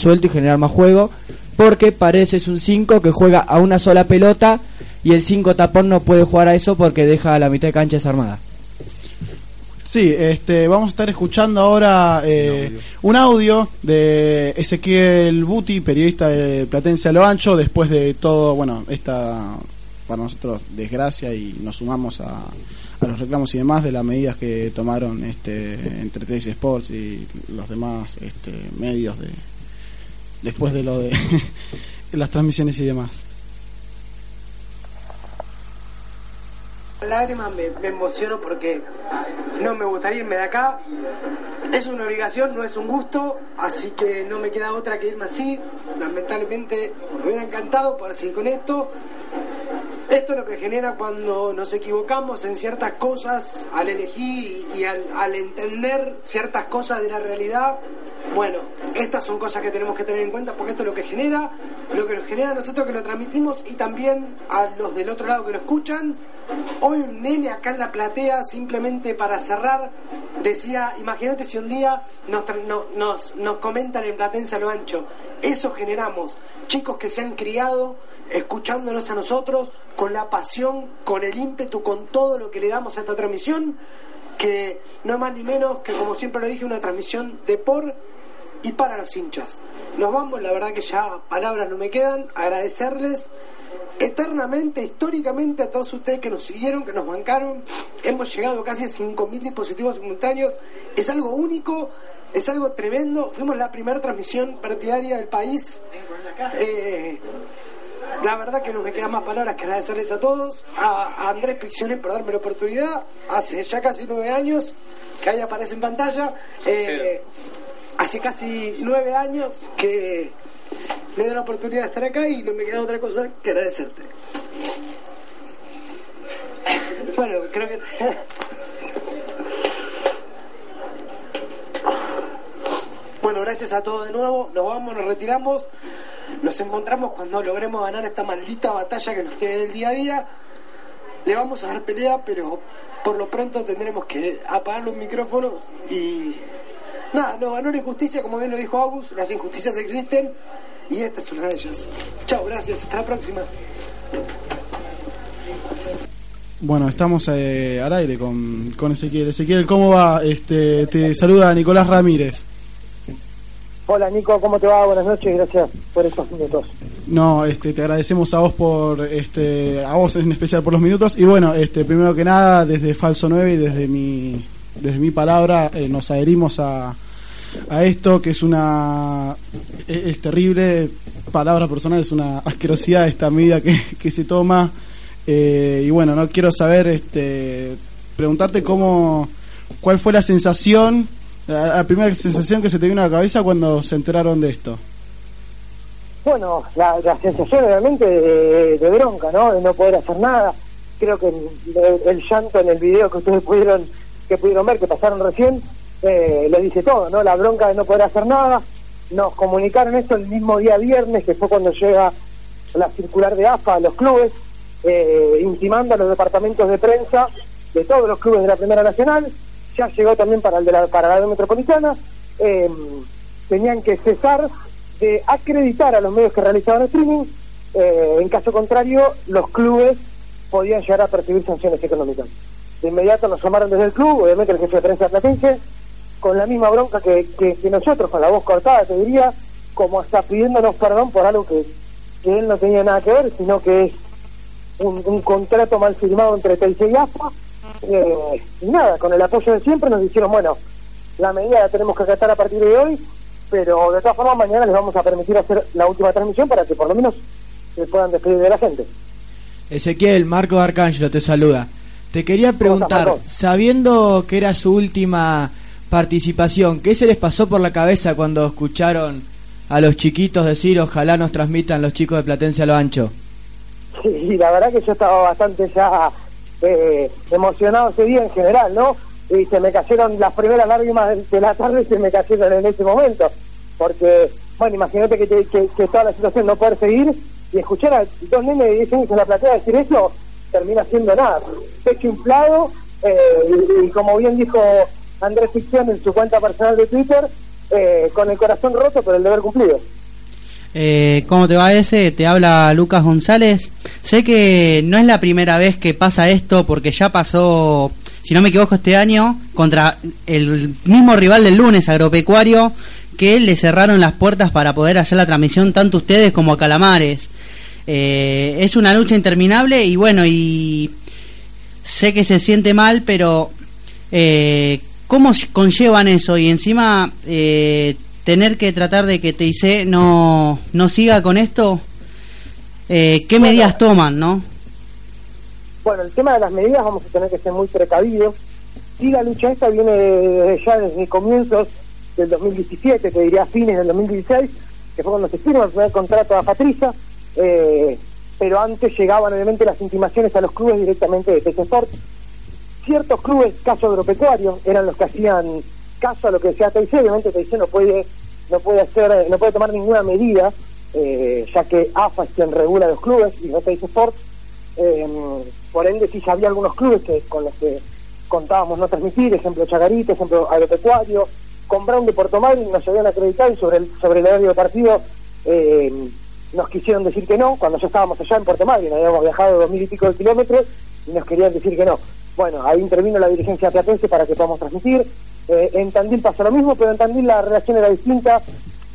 suelto y generar más juego, porque parece es un 5 que juega a una sola pelota y el 5 tapón no puede jugar a eso porque deja la mitad de cancha desarmada. Sí, este, vamos a estar escuchando ahora eh, un audio de Ezequiel Buti, periodista de Platense a lo ancho, después de todo, bueno, esta para nosotros desgracia y nos sumamos a, a los reclamos y demás de las medidas que tomaron este entre Teis Sports y los demás este, medios de después de lo de las transmisiones y demás. lágrimas me, me emociono porque no me gustaría irme de acá. Es una obligación, no es un gusto, así que no me queda otra que irme así. Lamentablemente me hubiera encantado poder seguir con esto. Esto es lo que genera cuando nos equivocamos en ciertas cosas al elegir y, al, al entender ciertas cosas de la realidad. Bueno, estas son cosas que tenemos que tener en cuenta porque esto es lo que genera, lo que nos genera a nosotros que lo transmitimos y también a los del otro lado que lo escuchan. Hoy un nene acá en la platea, simplemente para cerrar, decía, imagínate si un día nos, nos, nos comentan en Platense lo ancho, eso generamos, chicos que se han criado escuchándonos a nosotros, con la pasión, con el ímpetu, con todo lo que le damos a esta transmisión, que no más ni menos que, como siempre lo dije, una transmisión de por y para los hinchas. Nos vamos, la verdad que ya palabras no me quedan, agradecerles eternamente, históricamente a todos ustedes que nos siguieron, que nos bancaron. Hemos llegado casi a 5.000 dispositivos simultáneos. Es algo único, es algo tremendo. Fuimos la primera transmisión partidaria del país. Eh, la verdad que no me quedan más palabras que agradecerles a todos, a, a Andrés Picciones por darme la oportunidad, hace ya casi nueve años, que ahí aparece en pantalla, eh, hace casi nueve años que me dio la oportunidad de estar acá y no me queda otra cosa que agradecerte. Bueno, creo que... Bueno, gracias a todos de nuevo. Nos vamos, nos retiramos. Nos encontramos cuando logremos ganar esta maldita batalla que nos tiene en el día a día. Le vamos a dar pelea, pero por lo pronto tendremos que apagar los micrófonos y. Nada, nos ganó la injusticia, como bien lo dijo August. Las injusticias existen y esta es una de ellas. Chao, gracias. Hasta la próxima. Bueno, estamos eh, al aire con, con Ezequiel. Ezequiel, ¿cómo va? Este, te saluda Nicolás Ramírez. Hola Nico, ¿cómo te va? Buenas noches, gracias por estos minutos. No, este, te agradecemos a vos por, este, a vos en especial por los minutos. Y bueno, este, primero que nada, desde Falso 9 y desde mi, desde mi palabra, eh, nos adherimos a, a esto, que es una, es, es terrible, palabra personal, es una asquerosidad esta medida que, que se toma. Eh, y bueno, no quiero saber, este, preguntarte cómo, cuál fue la sensación, la, primera sensación que se te vino a la cabeza cuando se enteraron de esto. Bueno, la, la sensación realmente de, bronca, ¿no? De no poder hacer nada. Creo que el, el llanto en el video que ustedes pudieron que pudieron ver, que pasaron recién, eh, lo dice todo, ¿no? La bronca de no poder hacer nada. Nos comunicaron esto el mismo día viernes, que fue cuando llega la circular de AFA a los clubes, eh, intimando a los departamentos de prensa de todos los clubes de la Primera Nacional. Ya llegó también para el de la, para la área metropolitana. Eh, tenían que cesar de acreditar a los medios que realizaban streaming. Eh, en caso contrario, los clubes podían llegar a percibir sanciones económicas. De inmediato nos llamaron desde el club, obviamente el jefe de prensa platense, con la misma bronca que, que, que nosotros, con la voz cortada, te diría, como hasta pidiéndonos perdón por algo que, que él no tenía nada que ver, sino que es un, contrato mal firmado entre TIC y AFA. Eh, y nada, con el apoyo de siempre nos dijeron, bueno, la medida la tenemos que acatar a partir de hoy, pero de todas formas mañana les vamos a permitir hacer la última transmisión para que por lo menos se puedan despedir de la gente. Ezequiel, Marco Arcángelo te saluda. Te quería preguntar, sabiendo que era su última participación, ¿qué se les pasó por la cabeza cuando escucharon a los chiquitos decir ojalá nos transmitan los chicos de Platense a lo ancho? Sí, la verdad que yo estaba bastante ya eh, emocionado ese día en general, ¿no? Y se me cayeron las primeras lágrimas de, la tarde, se me cayeron en ese momento. Porque, bueno, imagínate que, que, toda la situación no poder seguir y escuchar a dos nenes de 10 años en la platea decir eso, termina siendo nada. Pecho inflado, eh, y, como bien dijo Andrés Ficción en su cuenta personal de Twitter, eh, con el corazón roto por el deber cumplido. Eh, ¿Cómo te va ese? Te habla Lucas González. Sé que no es la primera vez que pasa esto porque ya pasó, si no me equivoco, este año contra el mismo rival del lunes, Agropecuario, que le cerraron las puertas para poder hacer la transmisión tanto ustedes como a Calamares. Eh, es una lucha interminable y bueno, y sé que se siente mal, pero eh, ¿cómo conllevan eso? Y encima eh, tener que tratar de que TIC no, no siga con esto, eh, ¿qué medidas toman, no? Bueno, el tema de las medidas vamos a tener que ser muy precavidos. Y la lucha esta viene desde ya desde comienzos del 2017, te diría fines del 2016, que fue cuando se firma el primer contrato a Patricia, eh, pero antes llegaban obviamente las intimaciones a los clubes directamente de Sport. Ciertos clubes, caso agropecuario, eran los que hacían caso a lo que decía TIC, obviamente TIC no puede, no puede hacer, no puede tomar ninguna medida, eh, ya que AFA es quien regula los clubes y no TIC Sport. Eh, por ende, sí había algunos clubes que con los que contábamos no transmitir, ejemplo Chagarito, ejemplo Agropecuario, con Brown de Puerto Madryn nos habían acreditado y sobre el, sobre el horario de partido eh, nos quisieron decir que no, cuando ya estábamos allá en Puerto Madryn, habíamos viajado dos mil y pico de kilómetros y nos querían decir que no. Bueno, ahí intervino la dirigencia platense para que podamos transmitir. Eh, en Tandil pasó lo mismo, pero en Tandil la relación era distinta.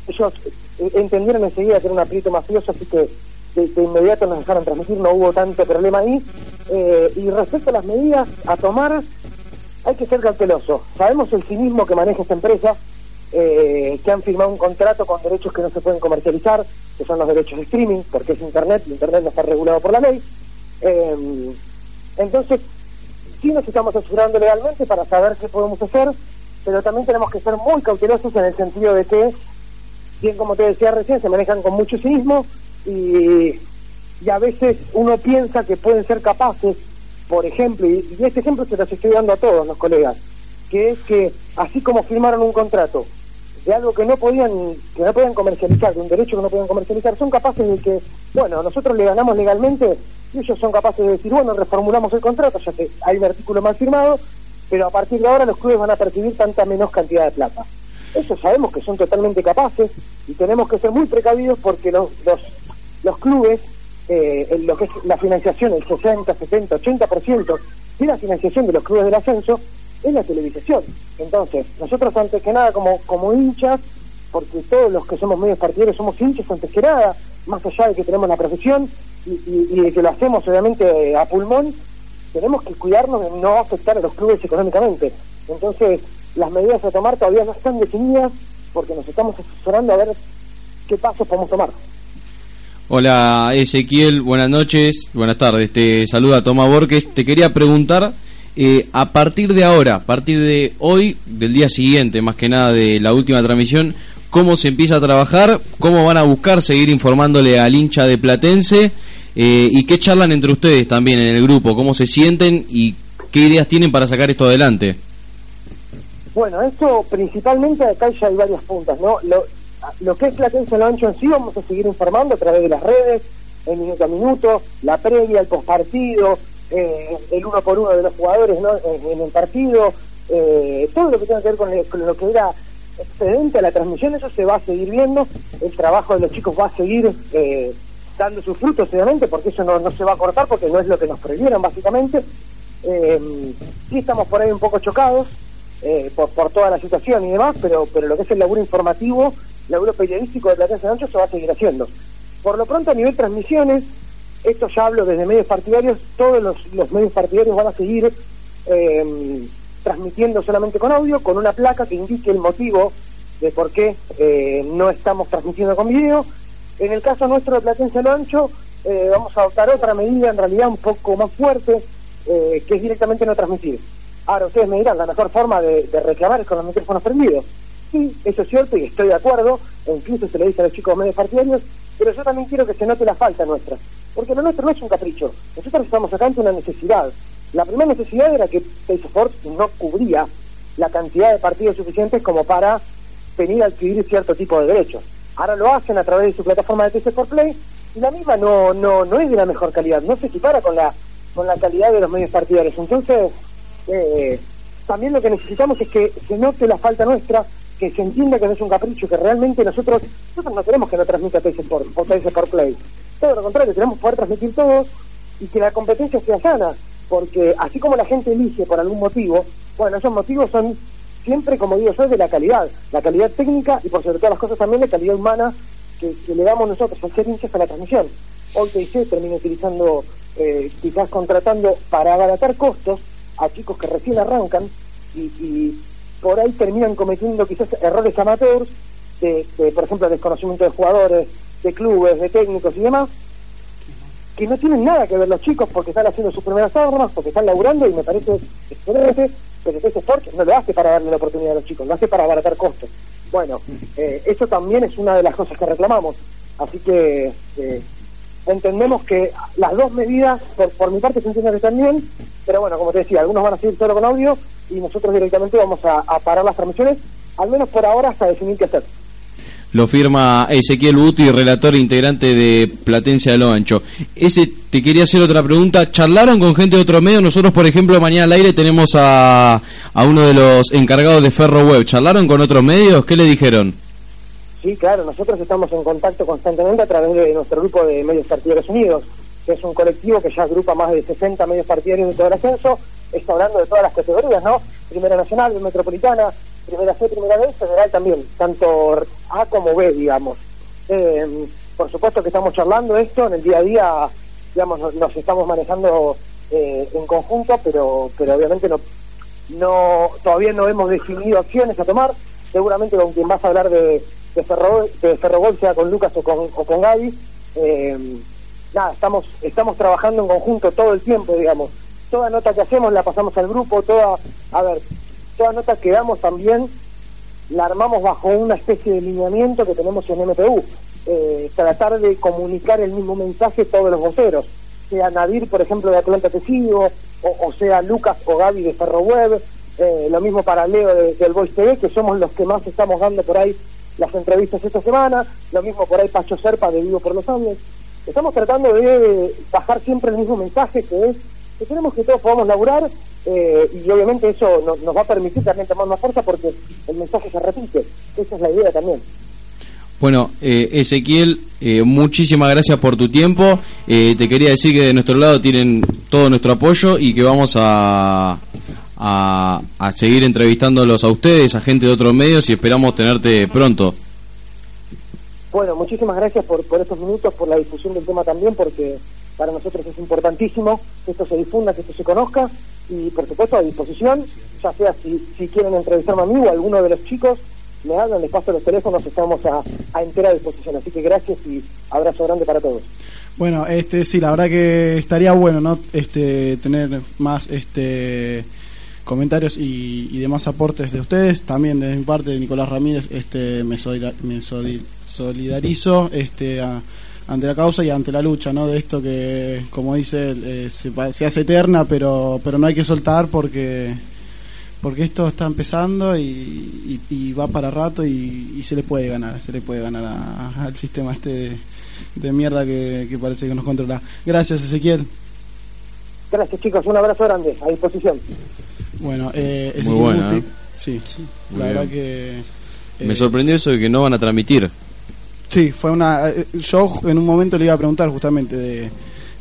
Ellos entendieron enseguida que era un aprieto mafioso, así que de, inmediato nos dejaron transmitir, no hubo tanto problema ahí. Eh, y respecto a las medidas a tomar, hay que ser cauteloso. Sabemos el cinismo que maneja esta empresa, eh, que han firmado un contrato con derechos que no se pueden comercializar, que son los derechos de streaming, porque es Internet y Internet no está regulado por la ley. Eh, entonces, sí nos estamos asesorando legalmente para saber qué podemos hacer, pero también tenemos que ser muy cautelosos en el sentido de que, bien como te decía recién, se manejan con mucho cinismo y, y a veces uno piensa que pueden ser capaces, por ejemplo, y, este ejemplo se los estoy dando a todos los colegas, que es que así como firmaron un contrato de algo que no podían que no podían comercializar, de un derecho que no podían comercializar, son capaces de que, bueno, nosotros le ganamos legalmente y ellos son capaces de decir, bueno, reformulamos el contrato, ya que hay un artículo mal firmado, pero a partir de ahora los clubes van a percibir tanta menos cantidad de plata. Eso sabemos que son totalmente capaces y tenemos que ser muy precavidos porque los, los, los clubes, eh, en lo que es la financiación, el 60, 70, 80% de la financiación de los clubes del ascenso es la televisación. Entonces, nosotros antes que nada como, como hinchas, porque todos los que somos medios partidarios somos hinchas antes que nada, más allá de que tenemos la profesión y, y, de que lo hacemos obviamente a pulmón, tenemos que cuidarnos de no afectar a los clubes económicamente. Entonces, las medidas a tomar todavía no están definidas porque nos estamos asesorando a ver qué pasos podemos tomar. Hola Ezequiel, buenas noches, buenas tardes, te saluda Tomás Borges, te quería preguntar eh, a partir de ahora, a partir de hoy, del día siguiente, más que nada de la última transmisión, cómo se empieza a trabajar, cómo van a buscar seguir informándole al hincha de Platense eh, y qué charlan entre ustedes también en el grupo, cómo se sienten y qué ideas tienen para sacar esto adelante. Bueno, esto principalmente acá ya hay varias puntas, ¿no? Lo, lo que es Platense lo ancho en sí vamos a seguir informando a través de las redes, el minuto a minuto, la previa, el postpartido, eh, el uno por uno de los jugadores ¿no? en, el partido, eh, todo lo que tenga que ver con, lo que era excedente a la transmisión, eso se va a seguir viendo, el trabajo de los chicos va a seguir eh, dando sus frutos, obviamente, porque eso no, no, se va a cortar, porque no es lo que nos prohibieron, básicamente. sí estamos por ahí un poco chocados por, por toda la situación y demás, pero, pero lo que es el laburo informativo, el laburo periodístico de Platense Ancho se va a seguir haciendo. Por lo pronto, a nivel transmisiones, esto ya hablo desde medios partidarios, todos los, los medios partidarios van a seguir eh, transmitiendo solamente con audio, con una placa que indique el motivo de por qué eh, no estamos transmitiendo con video. En el caso nuestro de Platense Lo Ancho, eh, vamos a adoptar otra medida en realidad un poco más fuerte, que es directamente no transmitir. Ahora ustedes me dirán, la mejor forma de, de reclamar es con los micrófonos prendidos. Sí, eso es cierto y estoy de acuerdo, incluso se lo dice a los chicos medios partidarios, pero yo también quiero que se note la falta nuestra, porque lo nuestro no es un capricho, nosotros estamos acá ante una necesidad. La primera necesidad era que Pace Sports no cubría la cantidad de partidos suficientes como para venir a adquirir cierto tipo de derechos. Ahora lo hacen a través de su plataforma de TC Sport Play y la misma no, no, no es de la mejor calidad, no se equipara con la, con la calidad de los medios partidarios. Entonces, eh, también lo que necesitamos es que se note la falta nuestra que se entienda que no es un capricho, que realmente nosotros, nosotros no queremos que no transmita TS por, o por Play. Todo lo contrario, queremos poder transmitir todos y que la competencia sea sana, porque así como la gente elige por algún motivo, bueno, esos motivos son siempre, como digo yo, de la calidad, la calidad técnica y por sobre todas las cosas también la calidad humana que, que le damos nosotros al ser hinchas a la transmisión. Hoy TIC termina utilizando, eh, quizás contratando para abaratar costos a chicos que recién arrancan y, y por ahí terminan cometiendo quizás errores amateurs, de, de, por ejemplo, desconocimiento de jugadores, de clubes, de técnicos y demás, que no tienen nada que ver los chicos porque están haciendo sus primeras armas, porque están laburando y me parece excelente, pero ese Sport no lo hace para darle la oportunidad a los chicos, lo hace para abaratar costos. Bueno, eh, eso también es una de las cosas que reclamamos. Así que eh, entendemos que las dos medidas, por, por mi parte, se entienden que bien, pero bueno, como te decía, algunos van a seguir solo con audio y nosotros directamente vamos a, parar las transmisiones, al menos por ahora hasta definir qué hacer. Lo firma Ezequiel Buti, relator integrante de Platencia de lo Ancho. Ese, te quería hacer otra pregunta. ¿Charlaron con gente de otro medio? Nosotros, por ejemplo, mañana al aire tenemos a, a uno de los encargados de Ferro Web. ¿Charlaron con otros medios? ¿Qué le dijeron? Sí, claro, nosotros estamos en contacto constantemente a través de nuestro grupo de medios partidarios unidos, que es un colectivo que ya agrupa más de 60 medios partidarios de todo el ascenso, está hablando de todas las categorías, ¿no? Primera Nacional, Metropolitana, Primera C, Primera B, Federal también, tanto A como B, digamos. Eh, por supuesto que estamos charlando esto, en el día a día, digamos, nos, estamos manejando eh, en conjunto, pero, pero obviamente no, no, todavía no hemos definido acciones a tomar, seguramente con quien vas a hablar de, de, Ferro, de Ferrogol, sea con Lucas o con, o con Gaby, eh, nada, estamos, estamos trabajando en conjunto todo el tiempo, digamos. Toda nota que hacemos la pasamos al grupo, toda, a ver, toda nota que damos también la armamos bajo una especie de lineamiento que tenemos en MPU. Eh, tratar de comunicar el mismo mensaje todos los voceros, sea Nadir, por ejemplo, de Atlanta Tesido, o, o sea Lucas o Gaby de Ferro Web, eh, lo mismo para Leo de, del Voice TV, que somos los que más estamos dando por ahí las entrevistas esta semana, lo mismo por ahí Pacho Serpa de Vivo por los Andes. Estamos tratando de bajar siempre el mismo mensaje que es que queremos que todos podamos laburar eh, y obviamente eso nos, nos va a permitir también tomar más fuerza porque el mensaje se repite. Esa es la idea también. Bueno, eh, Ezequiel, eh, muchísimas gracias por tu tiempo. Eh, te quería decir que de nuestro lado tienen todo nuestro apoyo y que vamos a, a, a seguir entrevistándolos a ustedes, a gente de otros medios y esperamos tenerte pronto. Bueno, muchísimas gracias por, por estos minutos, por la difusión del tema también, porque para nosotros es importantísimo que esto se difunda, que esto se conozca y por supuesto a disposición, ya sea si, si quieren entrevistarme a mí o a alguno de los chicos, me hablan, les paso los teléfonos, estamos a, a entera disposición. Así que gracias y abrazo grande para todos. Bueno, este sí, la verdad que estaría bueno, ¿no? Este tener más este comentarios y, y demás aportes de ustedes. También de mi parte, Nicolás Ramírez, este me, solida- me soli- solidarizo este a- ante la causa y ante la lucha, ¿no? De esto que, como dice, eh, se, hace eterna, pero pero no hay que soltar porque porque esto está empezando y, y- va para rato y, se le puede ganar, se le puede ganar al sistema este de, de mierda que, que parece que nos controla. Gracias, Ezequiel. Gracias chicos, un abrazo grande, a disposición. Bueno, eh, Muy Ezequiel buena, Guti- ¿eh? Sí, Muy la bien. verdad que... eh, Me sorprendió eso de que no van a transmitir. Sí, fue una. eh, Yo en un momento le iba a preguntar justamente de,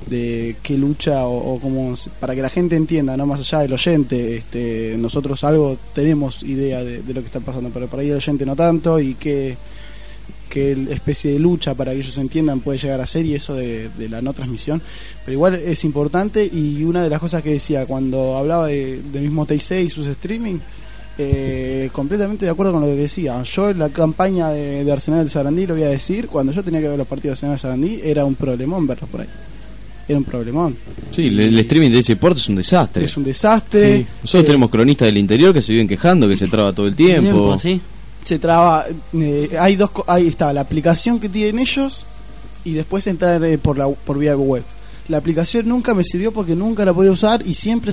de qué lucha o, o cómo. para que la gente entienda, no más allá del oyente. Este, nosotros algo tenemos idea de, de lo que está pasando, pero por ahí el oyente no tanto y qué, qué especie de lucha para que ellos entiendan puede llegar a ser y eso de, de la no transmisión. Pero igual es importante y una de las cosas que decía cuando hablaba de, del mismo TIC y sus streaming. Eh, completamente de acuerdo con lo que decía. Yo en la campaña de, de Arsenal de Sarandí, lo voy a decir, cuando yo tenía que ver los partidos de Arsenal de Sarandí, era un problemón verlos por ahí. Era un problemón. Sí, el, el streaming de ese deporte es un desastre. Es un desastre. Sí. Nosotros Eh, tenemos cronistas del interior que se viven quejando que se traba todo el tiempo. Tiempo, sí. Se traba. eh, hay dos. Ahí está, la aplicación que tienen ellos y después entrar eh, por, la, por vía web. La aplicación nunca me sirvió porque nunca la podía usar y siempre